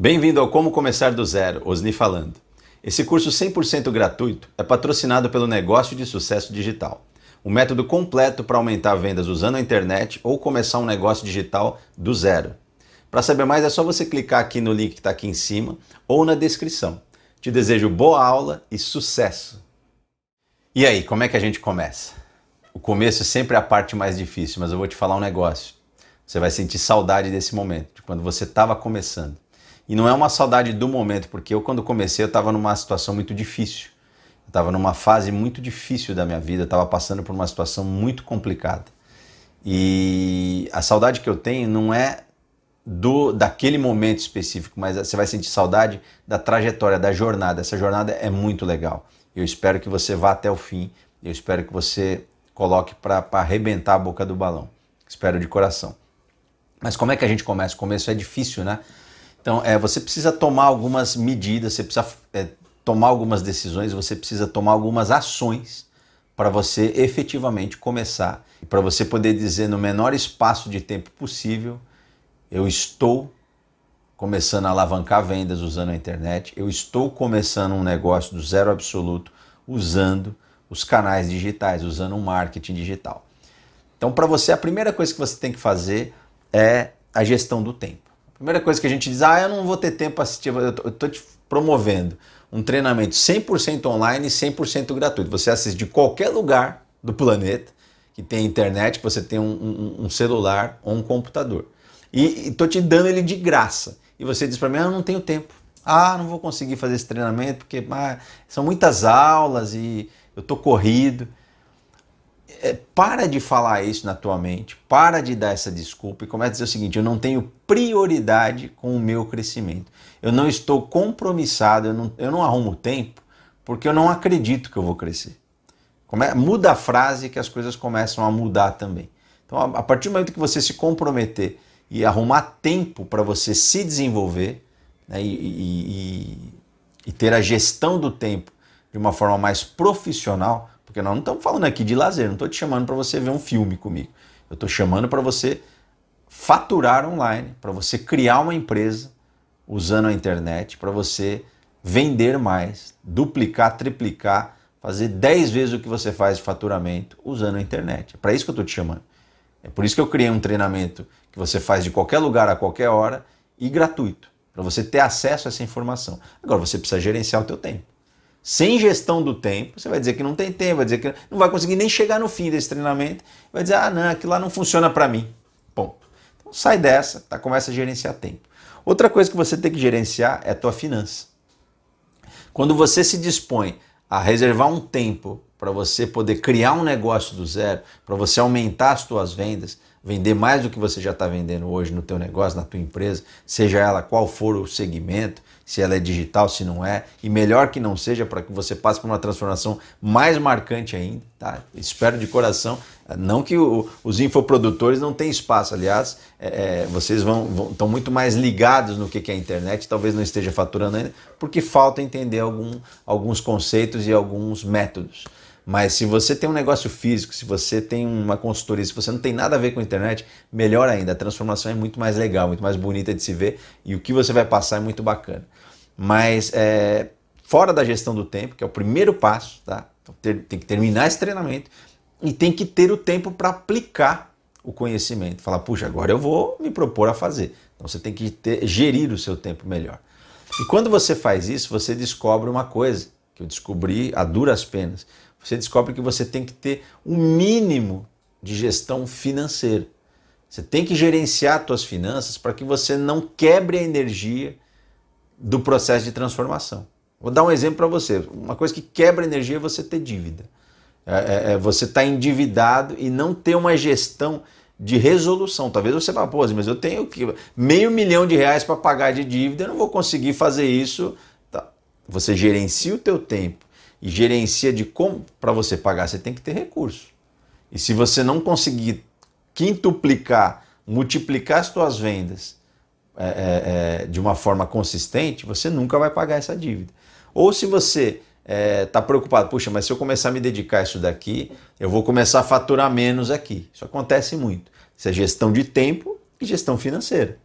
Bem-vindo ao Como Começar do Zero, Osni falando. Esse curso 100% gratuito é patrocinado pelo Negócio de Sucesso Digital, um método completo para aumentar vendas usando a internet ou começar um negócio digital do zero. Para saber mais é só você clicar aqui no link que está aqui em cima ou na descrição. Te desejo boa aula e sucesso! E aí, como é que a gente começa? O começo sempre é a parte mais difícil, mas eu vou te falar um negócio. Você vai sentir saudade desse momento, de quando você estava começando. E não é uma saudade do momento, porque eu, quando comecei, eu estava numa situação muito difícil. Eu estava numa fase muito difícil da minha vida, estava passando por uma situação muito complicada. E a saudade que eu tenho não é do daquele momento específico, mas você vai sentir saudade da trajetória, da jornada. Essa jornada é muito legal. Eu espero que você vá até o fim. Eu espero que você coloque para arrebentar a boca do balão. Espero de coração. Mas como é que a gente começa? O começo é difícil, né? Então, é, você precisa tomar algumas medidas, você precisa é, tomar algumas decisões, você precisa tomar algumas ações para você efetivamente começar. E para você poder dizer no menor espaço de tempo possível, eu estou começando a alavancar vendas usando a internet, eu estou começando um negócio do zero absoluto usando os canais digitais, usando o marketing digital. Então, para você, a primeira coisa que você tem que fazer é a gestão do tempo. Primeira coisa que a gente diz, ah, eu não vou ter tempo para assistir, eu estou te promovendo um treinamento 100% online e 100% gratuito. Você assiste de qualquer lugar do planeta que tem internet, que você tem um, um, um celular ou um computador. E estou te dando ele de graça. E você diz para mim, ah, eu não tenho tempo. Ah, não vou conseguir fazer esse treinamento porque ah, são muitas aulas e eu estou corrido para de falar isso na tua mente, para de dar essa desculpa e começa a dizer o seguinte: eu não tenho prioridade com o meu crescimento. Eu não estou compromissado, eu não, eu não arrumo tempo porque eu não acredito que eu vou crescer. Come, muda a frase que as coisas começam a mudar também. Então, a, a partir do momento que você se comprometer e arrumar tempo para você se desenvolver né, e, e, e, e ter a gestão do tempo de uma forma mais profissional, porque nós não estamos falando aqui de lazer, não estou te chamando para você ver um filme comigo. Eu estou chamando para você faturar online, para você criar uma empresa usando a internet, para você vender mais, duplicar, triplicar, fazer 10 vezes o que você faz de faturamento usando a internet. É para isso que eu estou te chamando. É por isso que eu criei um treinamento que você faz de qualquer lugar, a qualquer hora e gratuito, para você ter acesso a essa informação. Agora você precisa gerenciar o teu tempo sem gestão do tempo, você vai dizer que não tem tempo, vai dizer que não vai conseguir nem chegar no fim desse treinamento, vai dizer, ah, não, aquilo lá não funciona para mim. Ponto. Então sai dessa, tá? começa a gerenciar tempo. Outra coisa que você tem que gerenciar é a tua finança. Quando você se dispõe a reservar um tempo para você poder criar um negócio do zero, para você aumentar as suas vendas, vender mais do que você já está vendendo hoje no teu negócio, na tua empresa, seja ela qual for o segmento, se ela é digital, se não é, e melhor que não seja para que você passe por uma transformação mais marcante ainda, tá? Espero de coração, não que o, os infoprodutores não tenham espaço, aliás, é, é vocês vão, estão muito mais ligados no que, que é a internet, talvez não esteja faturando ainda, porque falta entender algum, alguns conceitos e alguns métodos. Mas se você tem um negócio físico, se você tem uma consultoria, se você não tem nada a ver com a internet, melhor ainda. A transformação é muito mais legal, muito mais bonita de se ver e o que você vai passar é muito bacana. Mas é, fora da gestão do tempo, que é o primeiro passo, tá? Então, ter, tem que terminar esse treinamento e tem que ter o tempo para aplicar o conhecimento. Falar, puxa, agora eu vou me propor a fazer. Então você tem que ter, gerir o seu tempo melhor. E quando você faz isso, você descobre uma coisa que eu descobri a duras penas você descobre que você tem que ter um mínimo de gestão financeira. Você tem que gerenciar suas finanças para que você não quebre a energia do processo de transformação. Vou dar um exemplo para você. Uma coisa que quebra a energia é você ter dívida. É, é, é você estar tá endividado e não ter uma gestão de resolução. Talvez você vá, pô, mas eu tenho meio milhão de reais para pagar de dívida, eu não vou conseguir fazer isso. Tá. Você gerencia o teu tempo e gerencia de como para você pagar, você tem que ter recurso. E se você não conseguir quintuplicar, multiplicar as suas vendas é, é, é, de uma forma consistente, você nunca vai pagar essa dívida. Ou se você está é, preocupado, puxa, mas se eu começar a me dedicar a isso daqui, eu vou começar a faturar menos aqui. Isso acontece muito. Isso é gestão de tempo e gestão financeira.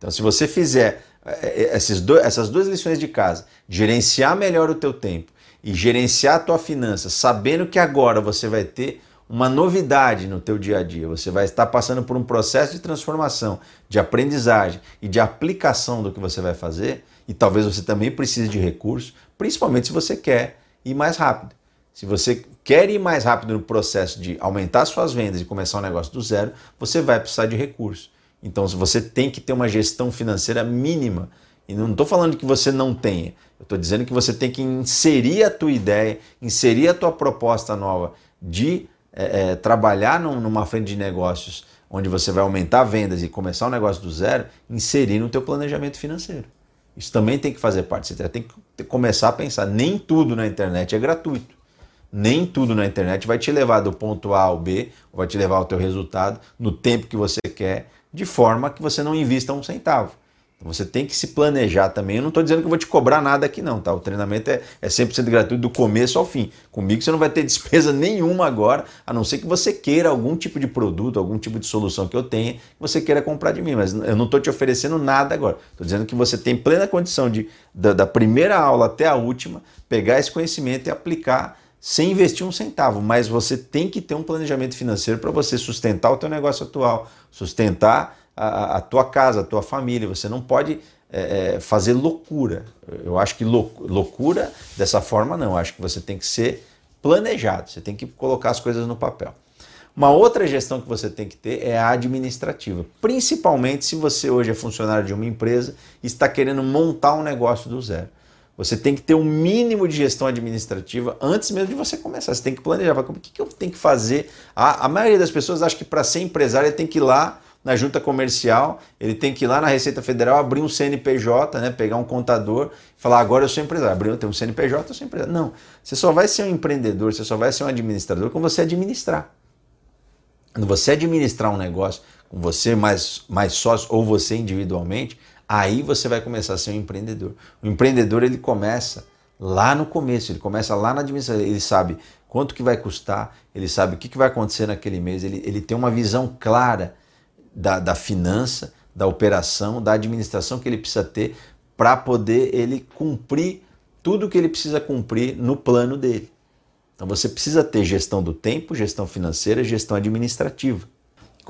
Então, se você fizer é, é, dois, essas duas lições de casa, gerenciar melhor o teu tempo e gerenciar a tua finança, sabendo que agora você vai ter uma novidade no teu dia a dia, você vai estar passando por um processo de transformação, de aprendizagem e de aplicação do que você vai fazer, e talvez você também precise de recursos, principalmente se você quer ir mais rápido. Se você quer ir mais rápido no processo de aumentar suas vendas e começar um negócio do zero, você vai precisar de recursos. Então, você tem que ter uma gestão financeira mínima. E não estou falando que você não tenha. Eu estou dizendo que você tem que inserir a tua ideia, inserir a tua proposta nova de é, é, trabalhar num, numa frente de negócios onde você vai aumentar vendas e começar um negócio do zero, inserir no teu planejamento financeiro. Isso também tem que fazer parte. Você tem que começar a pensar. Nem tudo na internet é gratuito. Nem tudo na internet vai te levar do ponto A ao B, vai te levar ao teu resultado no tempo que você quer, de forma que você não invista um centavo. Então você tem que se planejar também. Eu não estou dizendo que eu vou te cobrar nada aqui, não, tá? O treinamento é, é 100% gratuito do começo ao fim. Comigo você não vai ter despesa nenhuma agora, a não ser que você queira algum tipo de produto, algum tipo de solução que eu tenha, que você queira comprar de mim. Mas eu não estou te oferecendo nada agora. Estou dizendo que você tem plena condição de, da, da primeira aula até a última, pegar esse conhecimento e aplicar sem investir um centavo, mas você tem que ter um planejamento financeiro para você sustentar o teu negócio atual, sustentar a, a, tua casa, a tua família. Você não pode é, fazer loucura. Eu acho que loucura dessa forma não. Eu acho que você tem que ser planejado. Você tem que colocar as coisas no papel. Uma outra gestão que você tem que ter é a administrativa, principalmente se você hoje é funcionário de uma empresa e está querendo montar um negócio do zero. Você tem que ter um mínimo de gestão administrativa antes mesmo de você começar. Você tem que planejar. O que, que eu tenho que fazer? A, a maioria das pessoas acha que para ser empresário ele tem que ir lá na junta comercial, ele tem que ir lá na Receita Federal abrir um CNPJ, né, pegar um contador e falar: agora eu sou empresário. Abrir um CNPJ, eu sou empresário. Não. Você só vai ser um empreendedor, você só vai ser um administrador quando você administrar. Quando você administrar um negócio com você mais, mais sócio ou você individualmente, aí você vai começar a ser um empreendedor. O empreendedor ele começa lá no começo, ele começa lá na administração, ele sabe quanto que vai custar, ele sabe o que, que vai acontecer naquele mês, ele, ele tem uma visão clara da, da finança, da operação, da administração que ele precisa ter para poder ele cumprir tudo que ele precisa cumprir no plano dele. Então você precisa ter gestão do tempo, gestão financeira, gestão administrativa.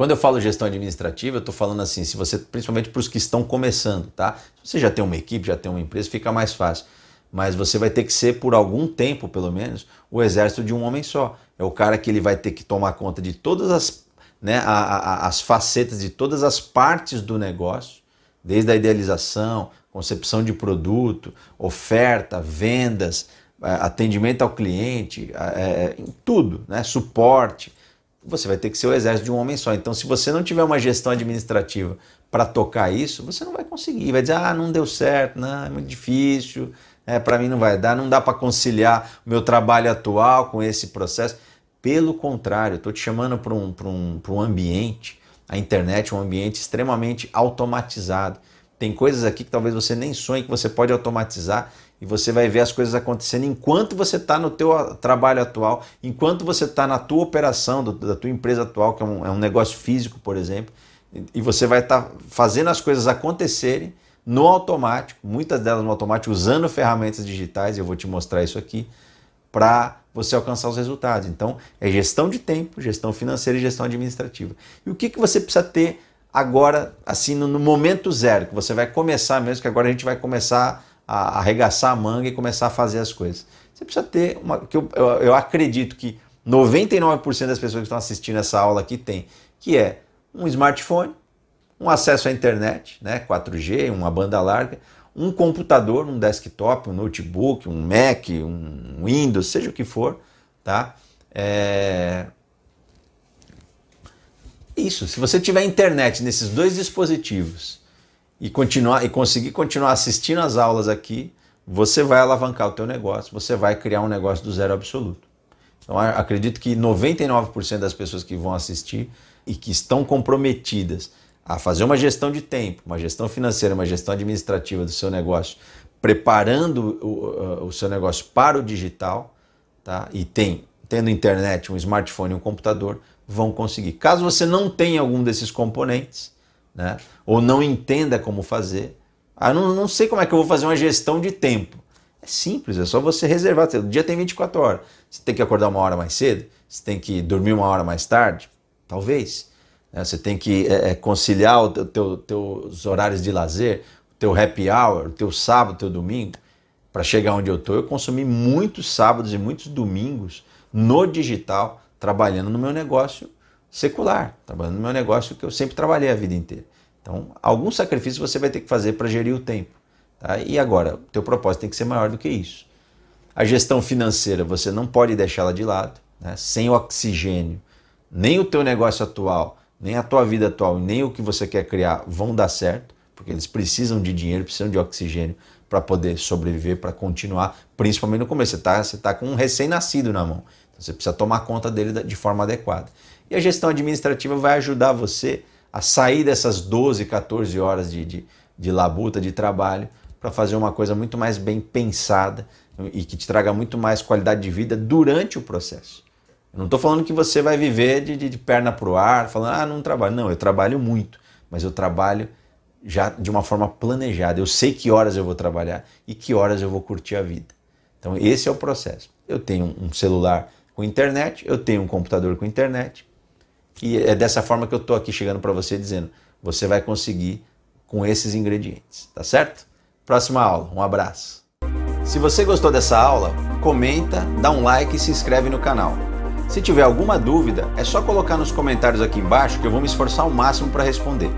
Quando eu falo gestão administrativa, eu estou falando assim, se você, principalmente para os que estão começando, tá? Se você já tem uma equipe, já tem uma empresa, fica mais fácil. Mas você vai ter que ser, por algum tempo, pelo menos, o exército de um homem só. É o cara que ele vai ter que tomar conta de todas as, né, a, a, as facetas, de todas as partes do negócio, desde a idealização, concepção de produto, oferta, vendas, eh, atendimento ao cliente, é, tudo, né? suporte você vai ter que ser o exército de um homem só. Então, se você não tiver uma gestão administrativa para tocar isso, você não vai conseguir. Vai dizer, ah, não deu certo, não, é muito difícil, é, para mim não vai dar, não dá para conciliar o meu trabalho atual com esse processo. Pelo contrário, estou te chamando para um, um, um ambiente, a internet, um ambiente extremamente automatizado. Tem coisas aqui que talvez você nem sonhe que você pode automatizar e você vai ver as coisas acontecendo enquanto você está no teu trabalho atual, enquanto você está na tua operação do, da tua empresa atual, que é um, é um negócio físico, por exemplo, e você vai estar tá fazendo as coisas acontecerem no automático, muitas delas no automático, usando ferramentas digitais, eu vou te mostrar isso aqui, para você alcançar os resultados. Então, é gestão de tempo, gestão financeira e gestão administrativa. E o que, que você precisa ter agora, assim, no, no momento zero, que você vai começar mesmo, que agora a gente vai começar a arregaçar a manga e começar a fazer as coisas. Você precisa ter uma. Que eu, eu, eu acredito que 99% das pessoas que estão assistindo essa aula aqui tem, que é um smartphone, um acesso à internet, né, 4G, uma banda larga, um computador, um desktop, um notebook, um Mac, um Windows, seja o que for, tá? É... Isso, se você tiver internet nesses dois dispositivos e continuar e conseguir continuar assistindo as aulas aqui, você vai alavancar o teu negócio, você vai criar um negócio do zero absoluto. Então acredito que 99% das pessoas que vão assistir e que estão comprometidas a fazer uma gestão de tempo, uma gestão financeira, uma gestão administrativa do seu negócio, preparando o, o seu negócio para o digital, tá? E tem tendo internet, um smartphone, um computador, vão conseguir. Caso você não tenha algum desses componentes, né? ou não entenda como fazer. Ah, não, não sei como é que eu vou fazer uma gestão de tempo. É simples, é só você reservar. O dia tem 24 horas. Você tem que acordar uma hora mais cedo? Você tem que dormir uma hora mais tarde? Talvez. Né? Você tem que é, é conciliar os teu, teus horários de lazer, o teu happy hour, o teu sábado, o teu domingo. Para chegar onde eu estou, eu consumi muitos sábados e muitos domingos no digital, trabalhando no meu negócio secular, trabalhando no meu negócio que eu sempre trabalhei a vida inteira. Então, algum sacrifício você vai ter que fazer para gerir o tempo. Tá? E agora, o teu propósito tem que ser maior do que isso. A gestão financeira, você não pode deixá-la de lado. Né? Sem oxigênio, nem o teu negócio atual, nem a tua vida atual, nem o que você quer criar vão dar certo, porque eles precisam de dinheiro, precisam de oxigênio para poder sobreviver, para continuar, principalmente no começo. Você está você tá com um recém-nascido na mão. Então você precisa tomar conta dele de forma adequada. E a gestão administrativa vai ajudar você a sair dessas 12, 14 horas de, de, de labuta, de trabalho, para fazer uma coisa muito mais bem pensada e que te traga muito mais qualidade de vida durante o processo. Eu não estou falando que você vai viver de, de, de perna para o ar, falando, ah, não trabalho. Não, eu trabalho muito, mas eu trabalho já de uma forma planejada. Eu sei que horas eu vou trabalhar e que horas eu vou curtir a vida. Então, esse é o processo. Eu tenho um celular com internet, eu tenho um computador com internet, e é dessa forma que eu estou aqui chegando para você dizendo: você vai conseguir com esses ingredientes, tá certo? Próxima aula, um abraço. Se você gostou dessa aula, comenta, dá um like e se inscreve no canal. Se tiver alguma dúvida, é só colocar nos comentários aqui embaixo que eu vou me esforçar ao máximo para responder.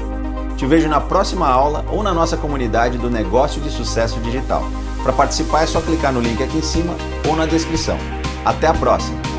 Te vejo na próxima aula ou na nossa comunidade do Negócio de Sucesso Digital. Para participar é só clicar no link aqui em cima ou na descrição. Até a próxima!